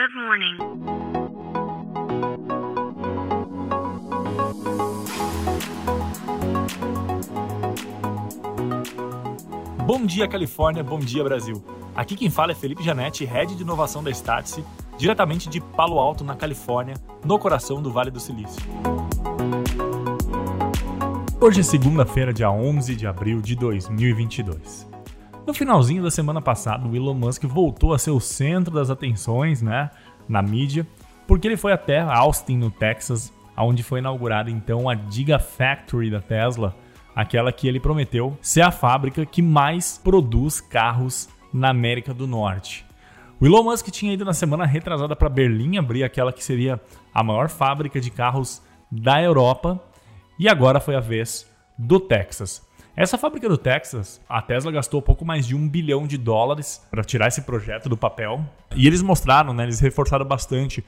Good morning. Bom dia, Califórnia. Bom dia, Brasil. Aqui quem fala é Felipe Janetti, Head de Inovação da Startse, diretamente de Palo Alto, na Califórnia, no coração do Vale do Silício. Hoje é segunda-feira, dia 11 de abril de 2022. No finalzinho da semana passada, o Elon Musk voltou a ser o centro das atenções, né, na mídia, porque ele foi até Austin, no Texas, onde foi inaugurada então a Gigafactory da Tesla, aquela que ele prometeu ser a fábrica que mais produz carros na América do Norte. O Elon Musk tinha ido na semana retrasada para Berlim abrir aquela que seria a maior fábrica de carros da Europa e agora foi a vez do Texas. Essa fábrica do Texas, a Tesla gastou pouco mais de um bilhão de dólares para tirar esse projeto do papel. E eles mostraram, né, eles reforçaram bastante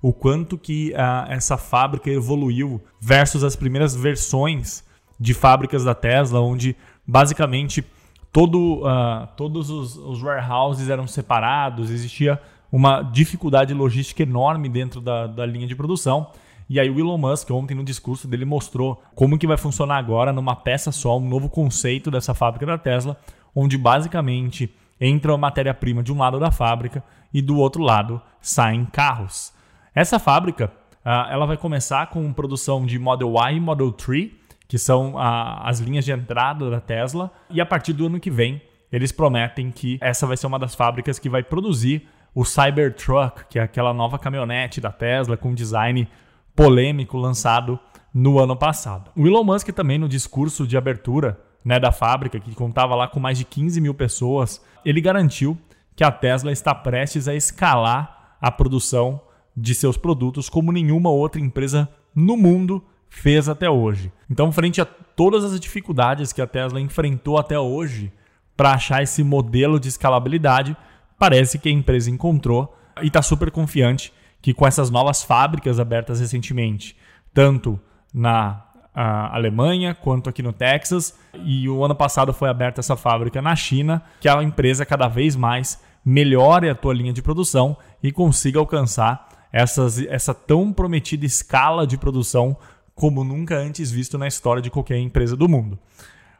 o quanto que uh, essa fábrica evoluiu versus as primeiras versões de fábricas da Tesla, onde basicamente todo, uh, todos os, os warehouses eram separados, existia uma dificuldade logística enorme dentro da, da linha de produção. E aí o Elon Musk ontem no discurso dele mostrou como que vai funcionar agora numa peça só, um novo conceito dessa fábrica da Tesla, onde basicamente entra a matéria-prima de um lado da fábrica e do outro lado saem carros. Essa fábrica uh, ela vai começar com produção de Model Y e Model 3, que são uh, as linhas de entrada da Tesla, e a partir do ano que vem eles prometem que essa vai ser uma das fábricas que vai produzir o Cybertruck, que é aquela nova caminhonete da Tesla com design polêmico lançado no ano passado. O Elon Musk também no discurso de abertura né, da fábrica, que contava lá com mais de 15 mil pessoas, ele garantiu que a Tesla está prestes a escalar a produção de seus produtos como nenhuma outra empresa no mundo fez até hoje. Então, frente a todas as dificuldades que a Tesla enfrentou até hoje para achar esse modelo de escalabilidade, parece que a empresa encontrou e está super confiante que com essas novas fábricas abertas recentemente, tanto na Alemanha quanto aqui no Texas, e o ano passado foi aberta essa fábrica na China, que a empresa cada vez mais melhore a tua linha de produção e consiga alcançar essas, essa tão prometida escala de produção como nunca antes visto na história de qualquer empresa do mundo.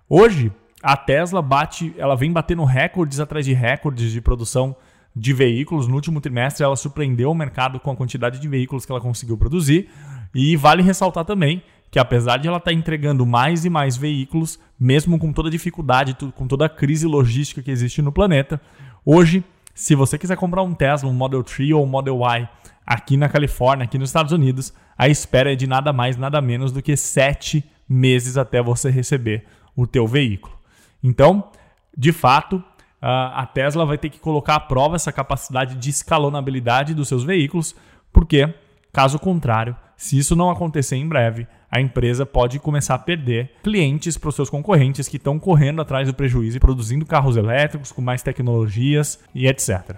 Hoje, a Tesla bate, ela vem batendo recordes atrás de recordes de produção de veículos. No último trimestre, ela surpreendeu o mercado com a quantidade de veículos que ela conseguiu produzir. E vale ressaltar também que, apesar de ela estar tá entregando mais e mais veículos, mesmo com toda a dificuldade, com toda a crise logística que existe no planeta, hoje, se você quiser comprar um Tesla, um Model 3 ou um Model Y aqui na Califórnia, aqui nos Estados Unidos, a espera é de nada mais, nada menos do que sete meses até você receber o teu veículo. Então, de fato, a Tesla vai ter que colocar à prova essa capacidade de escalonabilidade dos seus veículos, porque, caso contrário, se isso não acontecer em breve, a empresa pode começar a perder clientes para os seus concorrentes que estão correndo atrás do prejuízo e produzindo carros elétricos com mais tecnologias e etc.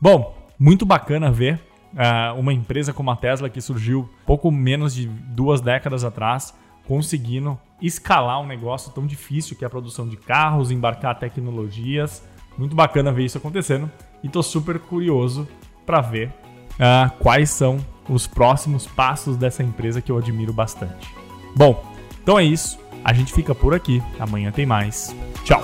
Bom, muito bacana ver uh, uma empresa como a Tesla que surgiu pouco menos de duas décadas atrás conseguindo escalar um negócio tão difícil que é a produção de carros, embarcar tecnologias. Muito bacana ver isso acontecendo e estou super curioso para ver uh, quais são os próximos passos dessa empresa que eu admiro bastante. Bom, então é isso. A gente fica por aqui. Amanhã tem mais. Tchau.